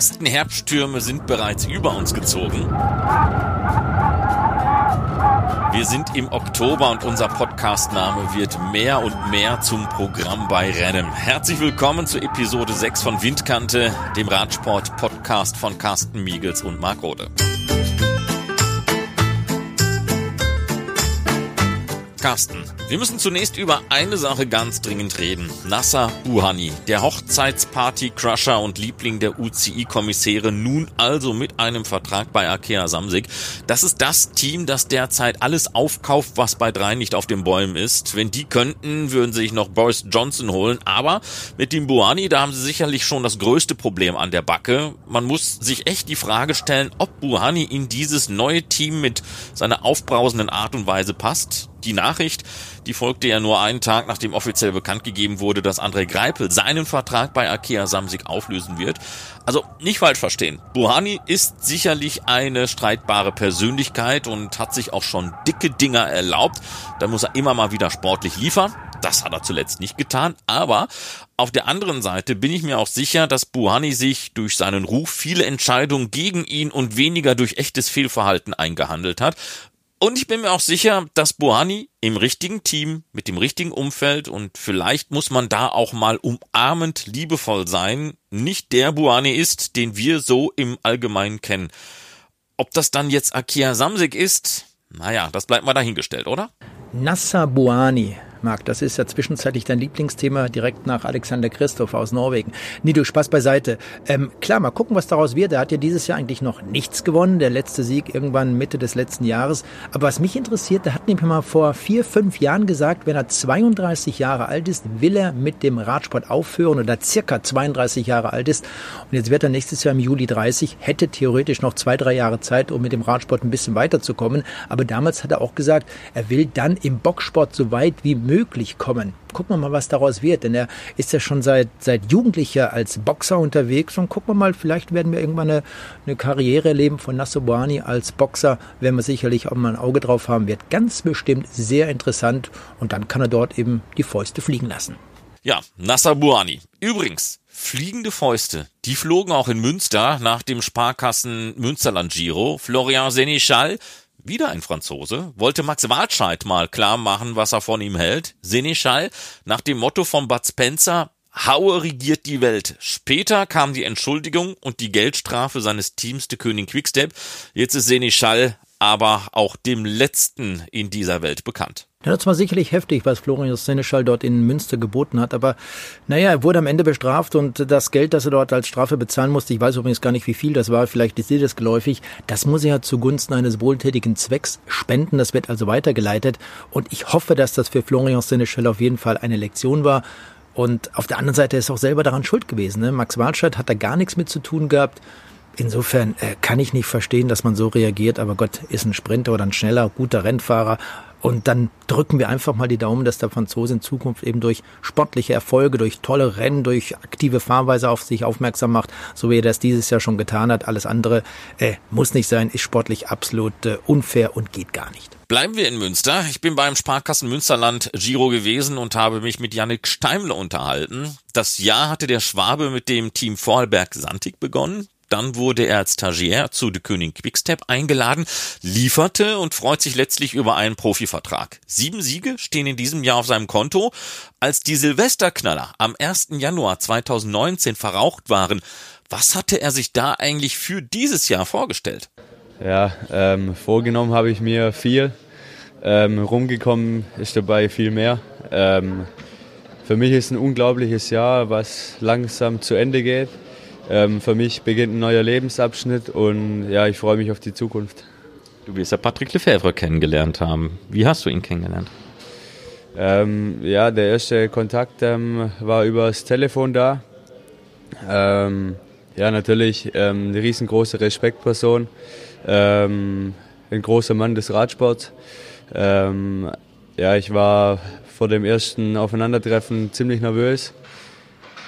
ersten Herbststürme sind bereits über uns gezogen. Wir sind im Oktober und unser Podcastname wird mehr und mehr zum Programm bei Rennen. Herzlich willkommen zu Episode 6 von Windkante, dem Radsport-Podcast von Carsten Miegels und Marc Rode. Carsten, wir müssen zunächst über eine Sache ganz dringend reden. Nasser Buhani, der Hochzeitsparty-Crusher und Liebling der UCI-Kommissäre, nun also mit einem Vertrag bei Arkea Samsig. Das ist das Team, das derzeit alles aufkauft, was bei drei nicht auf den Bäumen ist. Wenn die könnten, würden sie sich noch Boris Johnson holen. Aber mit dem Buhani, da haben sie sicherlich schon das größte Problem an der Backe. Man muss sich echt die Frage stellen, ob Buhani in dieses neue Team mit seiner aufbrausenden Art und Weise passt. Die Nachricht, die folgte ja nur einen Tag, nachdem offiziell bekannt gegeben wurde, dass André Greipel seinen Vertrag bei Akea Samsig auflösen wird. Also nicht falsch verstehen. Buhani ist sicherlich eine streitbare Persönlichkeit und hat sich auch schon dicke Dinger erlaubt. Da muss er immer mal wieder sportlich liefern. Das hat er zuletzt nicht getan. Aber auf der anderen Seite bin ich mir auch sicher, dass Buhani sich durch seinen Ruf viele Entscheidungen gegen ihn und weniger durch echtes Fehlverhalten eingehandelt hat. Und ich bin mir auch sicher, dass Bohani im richtigen Team, mit dem richtigen Umfeld und vielleicht muss man da auch mal umarmend liebevoll sein, nicht der Buani ist, den wir so im Allgemeinen kennen. Ob das dann jetzt Akia Samsik ist, naja, das bleibt mal dahingestellt, oder? Nassa Buani Marc, das ist ja zwischenzeitlich dein Lieblingsthema direkt nach Alexander Christoph aus Norwegen. Du Spaß beiseite. Ähm, klar, mal gucken, was daraus wird. Er hat ja dieses Jahr eigentlich noch nichts gewonnen. Der letzte Sieg irgendwann Mitte des letzten Jahres. Aber was mich interessiert, da hat nämlich mal vor vier, fünf Jahren gesagt, wenn er 32 Jahre alt ist, will er mit dem Radsport aufhören oder circa 32 Jahre alt ist. Und jetzt wird er nächstes Jahr im Juli 30, hätte theoretisch noch zwei, drei Jahre Zeit, um mit dem Radsport ein bisschen weiterzukommen. Aber damals hat er auch gesagt, er will dann im Boxsport so weit wie möglich kommen. Gucken wir mal, was daraus wird, denn er ist ja schon seit, seit Jugendlicher als Boxer unterwegs und gucken wir mal, vielleicht werden wir irgendwann eine, eine Karriere erleben von Nassobani als Boxer, werden wir sicherlich auch mal ein Auge drauf haben, wird ganz bestimmt sehr interessant und dann kann er dort eben die Fäuste fliegen lassen. Ja, Nasser Buani. Übrigens, fliegende Fäuste, die flogen auch in Münster nach dem Sparkassen Münsterland Giro. Florian Senichal wieder ein Franzose, wollte Max Walscheid mal klar machen, was er von ihm hält. Seneschall nach dem Motto von Bud Spencer, Haue regiert die Welt. Später kam die Entschuldigung und die Geldstrafe seines Teams, der König Quickstep. Jetzt ist Seneschall aber auch dem Letzten in dieser Welt bekannt. Ja, das war sicherlich heftig, was Florian Seneschall dort in Münster geboten hat. Aber naja, er wurde am Ende bestraft und das Geld, das er dort als Strafe bezahlen musste, ich weiß übrigens gar nicht, wie viel das war, vielleicht ist dir das geläufig, das muss er zugunsten eines wohltätigen Zwecks spenden. Das wird also weitergeleitet. Und ich hoffe, dass das für Florian Seneschall auf jeden Fall eine Lektion war. Und auf der anderen Seite ist er auch selber daran schuld gewesen. Ne? Max Walscheid hat da gar nichts mit zu tun gehabt. Insofern äh, kann ich nicht verstehen, dass man so reagiert, aber Gott ist ein Sprinter oder ein schneller, guter Rennfahrer. Und dann drücken wir einfach mal die Daumen, dass der Franzose in Zukunft eben durch sportliche Erfolge, durch tolle Rennen, durch aktive Fahrweise auf sich aufmerksam macht, so wie er das dieses Jahr schon getan hat. Alles andere äh, muss nicht sein, ist sportlich absolut äh, unfair und geht gar nicht. Bleiben wir in Münster. Ich bin beim Sparkassen Münsterland Giro gewesen und habe mich mit Yannick Steimler unterhalten. Das Jahr hatte der Schwabe mit dem Team Vorarlberg Santig begonnen. Dann wurde er als Stagiaire zu The König Quickstep eingeladen, lieferte und freut sich letztlich über einen Profivertrag. Sieben Siege stehen in diesem Jahr auf seinem Konto. Als die Silvesterknaller am 1. Januar 2019 verraucht waren, was hatte er sich da eigentlich für dieses Jahr vorgestellt? Ja, ähm, vorgenommen habe ich mir viel. Ähm, rumgekommen ist dabei viel mehr. Ähm, für mich ist ein unglaubliches Jahr, was langsam zu Ende geht. Ähm, für mich beginnt ein neuer Lebensabschnitt und ja, ich freue mich auf die Zukunft. Du wirst ja Patrick Lefebvre kennengelernt haben. Wie hast du ihn kennengelernt? Ähm, ja, der erste Kontakt ähm, war übers Telefon da. Ähm, ja, natürlich ähm, eine riesengroße Respektperson, ähm, ein großer Mann des Radsports. ja, ich war vor dem ersten Aufeinandertreffen ziemlich nervös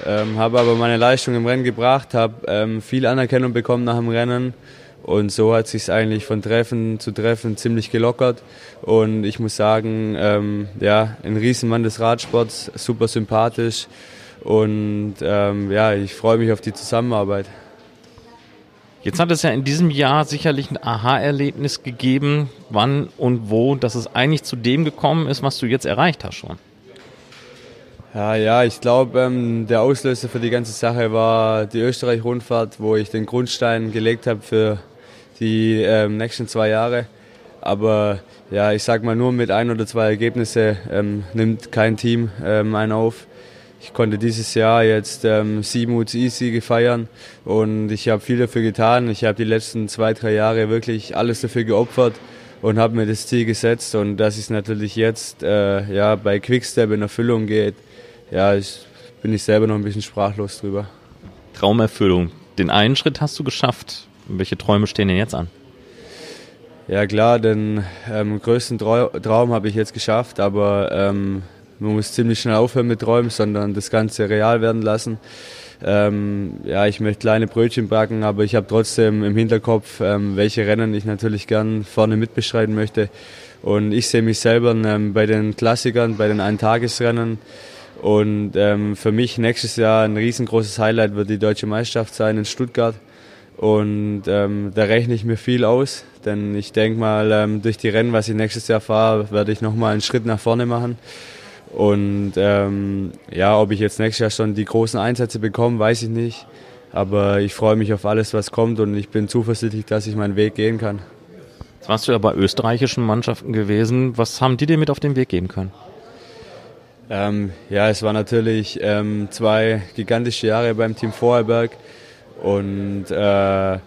ähm, habe aber meine Leistung im Rennen gebracht, habe ähm, viel Anerkennung bekommen nach dem Rennen und so hat sich eigentlich von Treffen zu Treffen ziemlich gelockert und ich muss sagen, ähm, ja, ein Riesenmann des Radsports, super sympathisch und ähm, ja, ich freue mich auf die Zusammenarbeit. Jetzt hat es ja in diesem Jahr sicherlich ein Aha-Erlebnis gegeben, wann und wo, dass es eigentlich zu dem gekommen ist, was du jetzt erreicht hast schon. Ja, ja, ich glaube, ähm, der Auslöser für die ganze Sache war die Österreich-Rundfahrt, wo ich den Grundstein gelegt habe für die ähm, nächsten zwei Jahre. Aber ja, ich sag mal, nur mit ein oder zwei Ergebnissen ähm, nimmt kein Team ähm, einen auf. Ich konnte dieses Jahr jetzt ähm, sieben UCI-Siege feiern und ich habe viel dafür getan. Ich habe die letzten zwei, drei Jahre wirklich alles dafür geopfert und habe mir das Ziel gesetzt. Und dass es natürlich jetzt äh, ja, bei Quickstep in Erfüllung geht, ja, ich, bin ich selber noch ein bisschen sprachlos drüber. Traumerfüllung. Den einen Schritt hast du geschafft. Welche Träume stehen denn jetzt an? Ja klar, den ähm, größten Traum habe ich jetzt geschafft, aber ähm, man muss ziemlich schnell aufhören mit Träumen, sondern das Ganze real werden lassen. Ähm, ja, ich möchte kleine Brötchen backen, aber ich habe trotzdem im Hinterkopf, ähm, welche Rennen ich natürlich gern vorne mitbeschreiten möchte. Und ich sehe mich selber ähm, bei den Klassikern, bei den Eintagesrennen. Und ähm, für mich nächstes Jahr ein riesengroßes Highlight wird die deutsche Meisterschaft sein in Stuttgart. Und ähm, da rechne ich mir viel aus, denn ich denke mal, ähm, durch die Rennen, was ich nächstes Jahr fahre, werde ich nochmal einen Schritt nach vorne machen. Und ähm, ja, ob ich jetzt nächstes Jahr schon die großen Einsätze bekomme, weiß ich nicht. Aber ich freue mich auf alles, was kommt und ich bin zuversichtlich, dass ich meinen Weg gehen kann. Jetzt warst du ja bei österreichischen Mannschaften gewesen. Was haben die dir mit auf den Weg geben können? Ähm, ja, es waren natürlich ähm, zwei gigantische Jahre beim Team Vorarlberg. Und äh,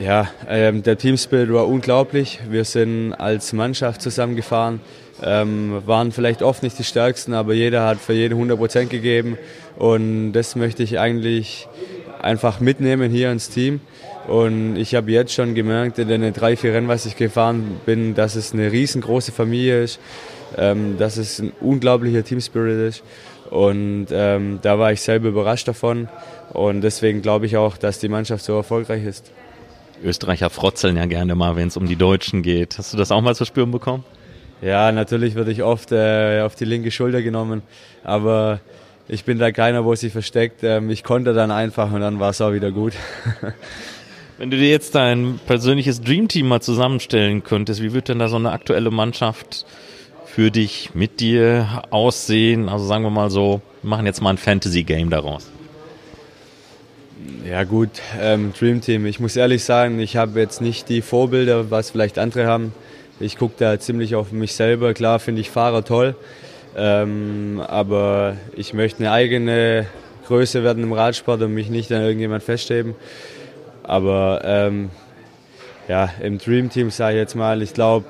ja, ähm, der Teamspirit war unglaublich. Wir sind als Mannschaft zusammengefahren, ähm, waren vielleicht oft nicht die Stärksten, aber jeder hat für jeden 100 Prozent gegeben. Und das möchte ich eigentlich einfach mitnehmen hier ins Team. Und ich habe jetzt schon gemerkt, in den drei, vier Rennen, was ich gefahren bin, dass es eine riesengroße Familie ist, ähm, dass es ein unglaublicher Teamspirit ist. Und ähm, da war ich selber überrascht davon. Und deswegen glaube ich auch, dass die Mannschaft so erfolgreich ist. Österreicher frotzeln ja gerne mal, wenn es um die Deutschen geht. Hast du das auch mal zu spüren bekommen? Ja, natürlich würde ich oft äh, auf die linke Schulter genommen, aber ich bin da keiner, wo sich versteckt. Ähm, ich konnte dann einfach und dann war es auch wieder gut. Wenn du dir jetzt dein persönliches Dreamteam mal zusammenstellen könntest, wie würde denn da so eine aktuelle Mannschaft für dich mit dir aussehen? Also sagen wir mal so, wir machen jetzt mal ein Fantasy-Game daraus. Ja gut, ähm, Dream Team. Ich muss ehrlich sagen, ich habe jetzt nicht die Vorbilder, was vielleicht andere haben. Ich gucke da ziemlich auf mich selber. Klar finde ich Fahrer toll, ähm, aber ich möchte eine eigene Größe werden im Radsport und mich nicht an irgendjemand festheben. Aber ähm, ja, im Dream Team sage ich jetzt mal, ich glaube,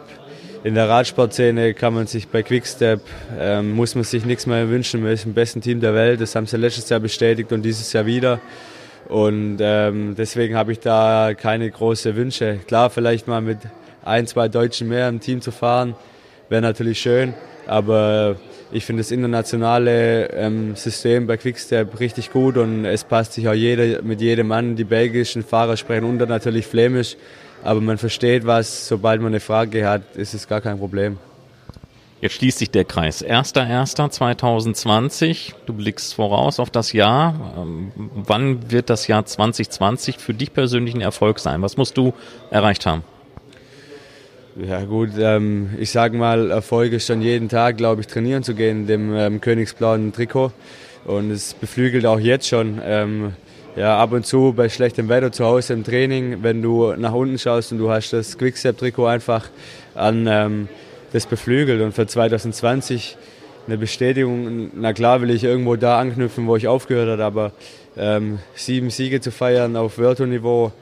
in der Radsportszene kann man sich bei Quickstep, ähm, muss man sich nichts mehr wünschen. Man ist im besten Team der Welt. Das haben sie letztes Jahr bestätigt und dieses Jahr wieder. Und ähm, deswegen habe ich da keine großen Wünsche. Klar, vielleicht mal mit ein, zwei Deutschen mehr im Team zu fahren, wäre natürlich schön. Aber ich finde das internationale ähm, System bei Quickstep richtig gut und es passt sich auch jeder mit jedem Mann. Die belgischen Fahrer sprechen unter natürlich Flämisch, aber man versteht was. Sobald man eine Frage hat, ist es gar kein Problem. Jetzt schließt sich der Kreis. 1.1.2020. Du blickst voraus auf das Jahr. Ähm, wann wird das Jahr 2020 für dich persönlich ein Erfolg sein? Was musst du erreicht haben? Ja gut, ähm, ich sage mal, Erfolg ist schon jeden Tag, glaube ich, trainieren zu gehen in dem ähm, königsblauen Trikot. Und es beflügelt auch jetzt schon. Ähm, ja, ab und zu bei schlechtem Wetter zu Hause im Training, wenn du nach unten schaust und du hast das Quickstep-Trikot einfach an ähm, das beflügelt. Und für 2020 eine Bestätigung, na klar will ich irgendwo da anknüpfen, wo ich aufgehört habe, aber ähm, sieben Siege zu feiern auf Wörterniveau,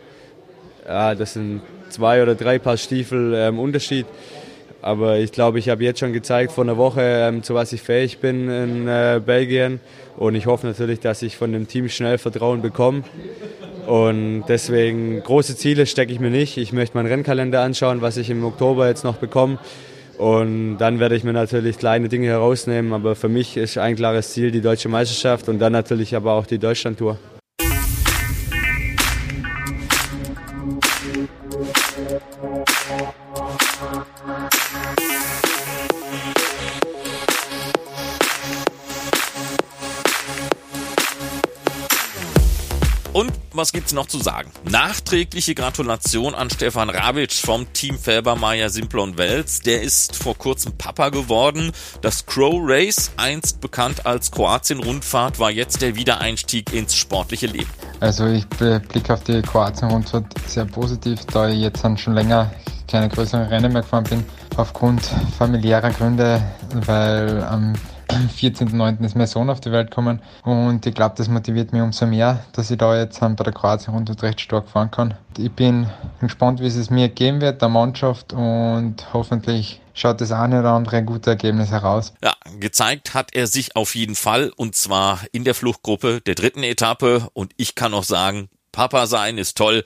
ja, das sind zwei oder drei Paar Stiefel ähm, Unterschied. Aber ich glaube, ich habe jetzt schon gezeigt vor einer Woche, ähm, zu was ich fähig bin in äh, Belgien. Und ich hoffe natürlich, dass ich von dem Team schnell Vertrauen bekomme. Und deswegen große Ziele stecke ich mir nicht. Ich möchte meinen Rennkalender anschauen, was ich im Oktober jetzt noch bekomme. Und dann werde ich mir natürlich kleine Dinge herausnehmen. Aber für mich ist ein klares Ziel die deutsche Meisterschaft und dann natürlich aber auch die Deutschlandtour. Was gibt's noch zu sagen? Nachträgliche Gratulation an Stefan Rabic vom Team Felbermeier Simplon Wels. Der ist vor kurzem Papa geworden. Das Crow Race, einst bekannt als Kroatien-Rundfahrt, war jetzt der Wiedereinstieg ins sportliche Leben. Also ich blicke auf die Kroatien-Rundfahrt sehr positiv, da ich jetzt schon länger keine größeren Rennen mehr gefahren bin, aufgrund familiärer Gründe, weil am 14.09. ist mein Sohn auf die Welt gekommen und ich glaube, das motiviert mich umso mehr, dass ich da jetzt bei der Kroatien rund recht stark fahren kann. Ich bin gespannt, wie es mir geben wird, der Mannschaft und hoffentlich schaut das eine oder andere gute Ergebnis heraus. Ja, gezeigt hat er sich auf jeden Fall und zwar in der Fluchtgruppe der dritten Etappe und ich kann auch sagen, Papa sein ist toll.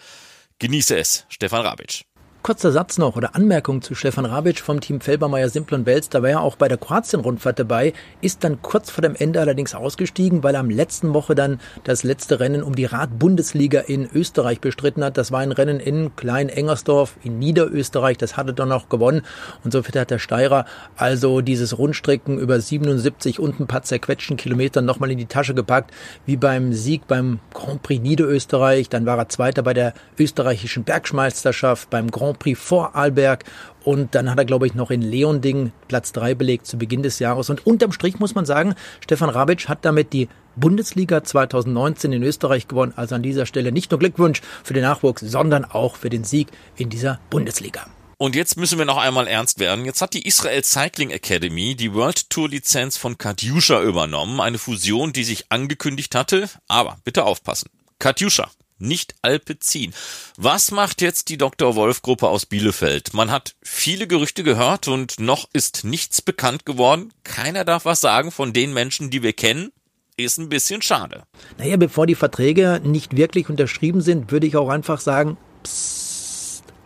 Genieße es, Stefan Rabic. Kurzer Satz noch oder Anmerkung zu Stefan Rabic vom Team Felbermeier Simplon Wels. Da war er auch bei der Kroatien-Rundfahrt dabei, ist dann kurz vor dem Ende allerdings ausgestiegen, weil er am letzten Woche dann das letzte Rennen um die Rad-Bundesliga in Österreich bestritten hat. Das war ein Rennen in Klein-Engersdorf in Niederösterreich. Das hatte er noch gewonnen. Und so hat der Steirer also dieses Rundstrecken über 77 und ein paar zerquetschten Kilometern nochmal in die Tasche gepackt, wie beim Sieg beim Grand Prix Niederösterreich. Dann war er Zweiter bei der österreichischen Bergmeisterschaft, beim Grand Grand Prix vor Arlberg und dann hat er, glaube ich, noch in Leonding Platz drei belegt zu Beginn des Jahres. Und unterm Strich muss man sagen, Stefan Rabic hat damit die Bundesliga 2019 in Österreich gewonnen. Also an dieser Stelle nicht nur Glückwunsch für den Nachwuchs, sondern auch für den Sieg in dieser Bundesliga. Und jetzt müssen wir noch einmal ernst werden. Jetzt hat die Israel Cycling Academy die World Tour Lizenz von Katjuscha übernommen. Eine Fusion, die sich angekündigt hatte. Aber bitte aufpassen. Katjuscha nicht Alpecin. Was macht jetzt die Dr. Wolf Gruppe aus Bielefeld? Man hat viele Gerüchte gehört und noch ist nichts bekannt geworden. Keiner darf was sagen von den Menschen, die wir kennen. Ist ein bisschen schade. Naja, bevor die Verträge nicht wirklich unterschrieben sind, würde ich auch einfach sagen, psst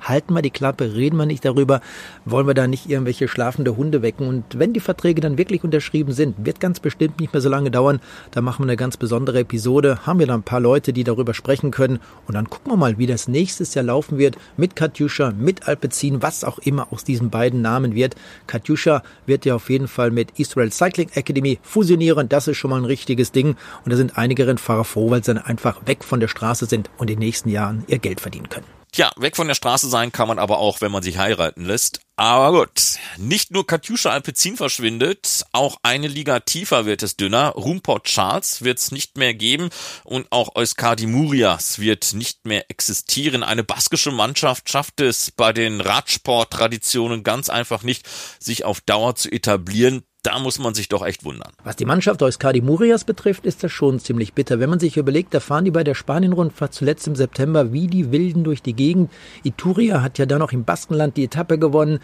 halten wir die Klappe, reden wir nicht darüber, wollen wir da nicht irgendwelche schlafende Hunde wecken. Und wenn die Verträge dann wirklich unterschrieben sind, wird ganz bestimmt nicht mehr so lange dauern. Da machen wir eine ganz besondere Episode, haben wir da ein paar Leute, die darüber sprechen können. Und dann gucken wir mal, wie das nächstes Jahr laufen wird mit Katjuscha, mit Alpecin, was auch immer aus diesen beiden Namen wird. Katjuscha wird ja auf jeden Fall mit Israel Cycling Academy fusionieren. Das ist schon mal ein richtiges Ding. Und da sind einige Rennfahrer froh, weil sie dann einfach weg von der Straße sind und in den nächsten Jahren ihr Geld verdienen können. Tja, weg von der Straße sein kann man aber auch, wenn man sich heiraten lässt. Aber gut, nicht nur Katjuscha Alpecin verschwindet, auch eine Liga tiefer wird es dünner. Rumport Charles wird es nicht mehr geben und auch Euskadi Murias wird nicht mehr existieren. Eine baskische Mannschaft schafft es bei den Radsport-Traditionen ganz einfach nicht, sich auf Dauer zu etablieren da muss man sich doch echt wundern. Was die Mannschaft aus Cadi Murias betrifft, ist das schon ziemlich bitter. Wenn man sich überlegt, da fahren die bei der Spanien-Rundfahrt zuletzt im September wie die Wilden durch die Gegend. Ituria hat ja dann noch im Baskenland die Etappe gewonnen.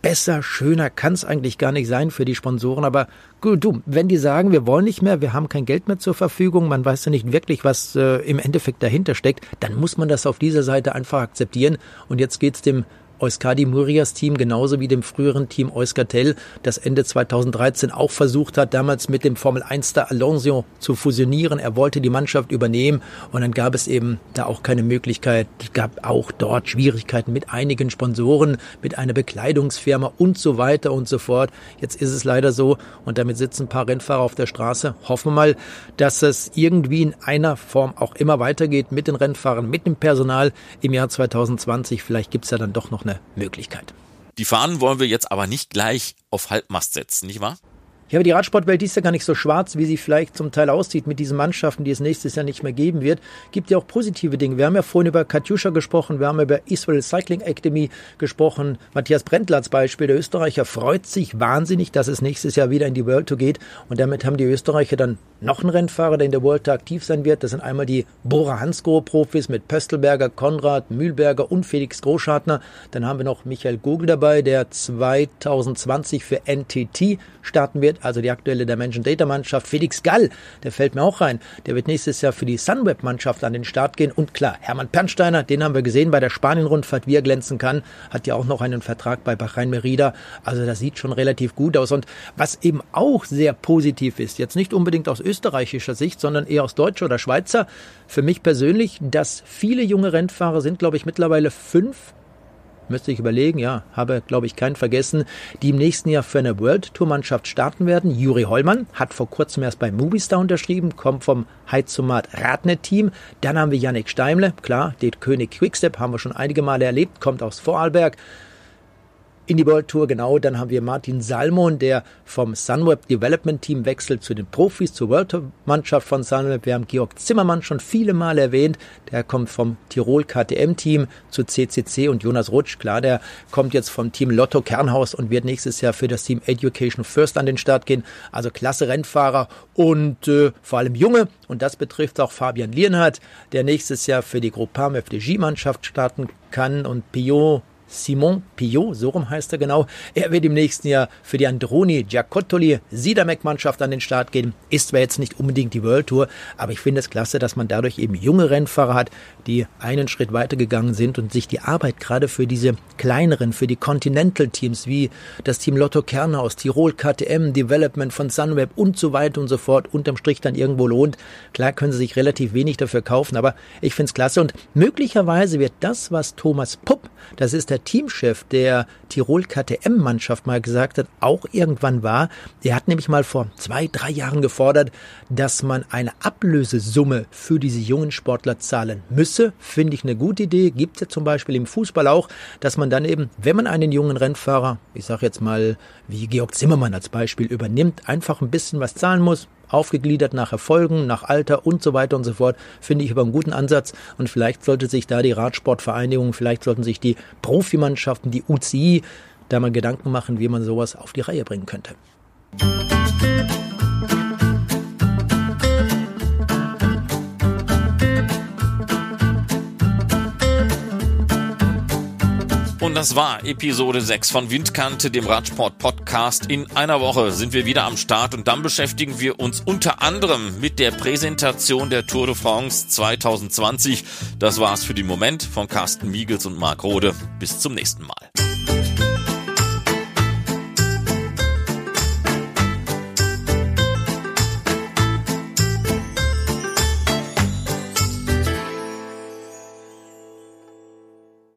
Besser, schöner kann es eigentlich gar nicht sein für die Sponsoren. Aber gut, du, wenn die sagen, wir wollen nicht mehr, wir haben kein Geld mehr zur Verfügung, man weiß ja nicht wirklich, was äh, im Endeffekt dahinter steckt, dann muss man das auf dieser Seite einfach akzeptieren. Und jetzt geht's dem Euskadi Murias Team genauso wie dem früheren Team Euskartel, das Ende 2013 auch versucht hat, damals mit dem Formel 1 Star Alonso zu fusionieren. Er wollte die Mannschaft übernehmen und dann gab es eben da auch keine Möglichkeit. Es gab auch dort Schwierigkeiten mit einigen Sponsoren, mit einer Bekleidungsfirma und so weiter und so fort. Jetzt ist es leider so und damit sitzen ein paar Rennfahrer auf der Straße. Hoffen wir mal, dass es irgendwie in einer Form auch immer weitergeht mit den Rennfahrern, mit dem Personal im Jahr 2020. Vielleicht gibt es ja dann doch noch eine Möglichkeit. Die Fahnen wollen wir jetzt aber nicht gleich auf Halbmast setzen, nicht wahr? Ja, aber die Radsportwelt ist ja gar nicht so schwarz, wie sie vielleicht zum Teil aussieht mit diesen Mannschaften, die es nächstes Jahr nicht mehr geben wird. Gibt ja auch positive Dinge. Wir haben ja vorhin über Katjuscha gesprochen, wir haben über Israel Cycling Academy gesprochen. Matthias Brendler als Beispiel, der Österreicher freut sich wahnsinnig, dass es nächstes Jahr wieder in die World Tour geht. Und damit haben die Österreicher dann noch einen Rennfahrer, der in der World Tour aktiv sein wird. Das sind einmal die Bora Hansgrohe Profis mit Pöstelberger, Konrad, Mühlberger und Felix Großschartner. Dann haben wir noch Michael Gogel dabei, der 2020 für NTT starten wird also die aktuelle Dimension Data Mannschaft. Felix Gall, der fällt mir auch rein. Der wird nächstes Jahr für die Sunweb Mannschaft an den Start gehen. Und klar, Hermann Pernsteiner, den haben wir gesehen bei der Spanien-Rundfahrt, wie er glänzen kann. Hat ja auch noch einen Vertrag bei Bahrain Merida. Also das sieht schon relativ gut aus. Und was eben auch sehr positiv ist, jetzt nicht unbedingt aus österreichischer Sicht, sondern eher aus deutscher oder Schweizer, für mich persönlich, dass viele junge Rennfahrer sind, glaube ich, mittlerweile fünf müsste ich überlegen, ja, habe, glaube ich, keinen vergessen, die im nächsten Jahr für eine World Tour Mannschaft starten werden. Juri Hollmann hat vor kurzem erst bei Movistar unterschrieben, kommt vom Heizomat Radnet Team. Dann haben wir Yannick Steimle, klar, den König Quickstep haben wir schon einige Male erlebt, kommt aus Vorarlberg in die World Tour. Genau, dann haben wir Martin Salmon, der vom Sunweb Development Team wechselt zu den Profis, zur World Tour Mannschaft von Sunweb. Wir haben Georg Zimmermann schon viele Male erwähnt. Der kommt vom Tirol KTM Team zu CCC und Jonas Rutsch, klar, der kommt jetzt vom Team Lotto Kernhaus und wird nächstes Jahr für das Team Education First an den Start gehen. Also klasse Rennfahrer und äh, vor allem junge. Und das betrifft auch Fabian Lienhardt, der nächstes Jahr für die Groupam FDJ Mannschaft starten kann und Piot Simon Pillot, so rum heißt er genau. Er wird im nächsten Jahr für die Androni Giacottoli Sidamek-Mannschaft an den Start gehen. Ist zwar jetzt nicht unbedingt die World Tour, aber ich finde es klasse, dass man dadurch eben junge Rennfahrer hat, die einen Schritt weitergegangen sind und sich die Arbeit gerade für diese kleineren, für die Continental-Teams wie das Team Lotto Kernhaus, Tirol KTM, Development von Sunweb und so weiter und so fort unterm Strich dann irgendwo lohnt. Klar können sie sich relativ wenig dafür kaufen, aber ich finde es klasse und möglicherweise wird das, was Thomas Pupp, das ist Teamchef der Tirol KTM-Mannschaft mal gesagt hat, auch irgendwann war. Der hat nämlich mal vor zwei, drei Jahren gefordert, dass man eine Ablösesumme für diese jungen Sportler zahlen müsse. Finde ich eine gute Idee. Gibt es ja zum Beispiel im Fußball auch, dass man dann eben, wenn man einen jungen Rennfahrer, ich sage jetzt mal wie Georg Zimmermann als Beispiel, übernimmt, einfach ein bisschen was zahlen muss aufgegliedert nach Erfolgen, nach Alter und so weiter und so fort, finde ich aber einen guten Ansatz. Und vielleicht sollte sich da die Radsportvereinigung, vielleicht sollten sich die Profimannschaften, die UCI, da mal Gedanken machen, wie man sowas auf die Reihe bringen könnte. Und das war Episode 6 von Windkante, dem Radsport-Podcast. In einer Woche sind wir wieder am Start und dann beschäftigen wir uns unter anderem mit der Präsentation der Tour de France 2020. Das war's für den Moment von Carsten Miegels und Marc Rode. Bis zum nächsten Mal.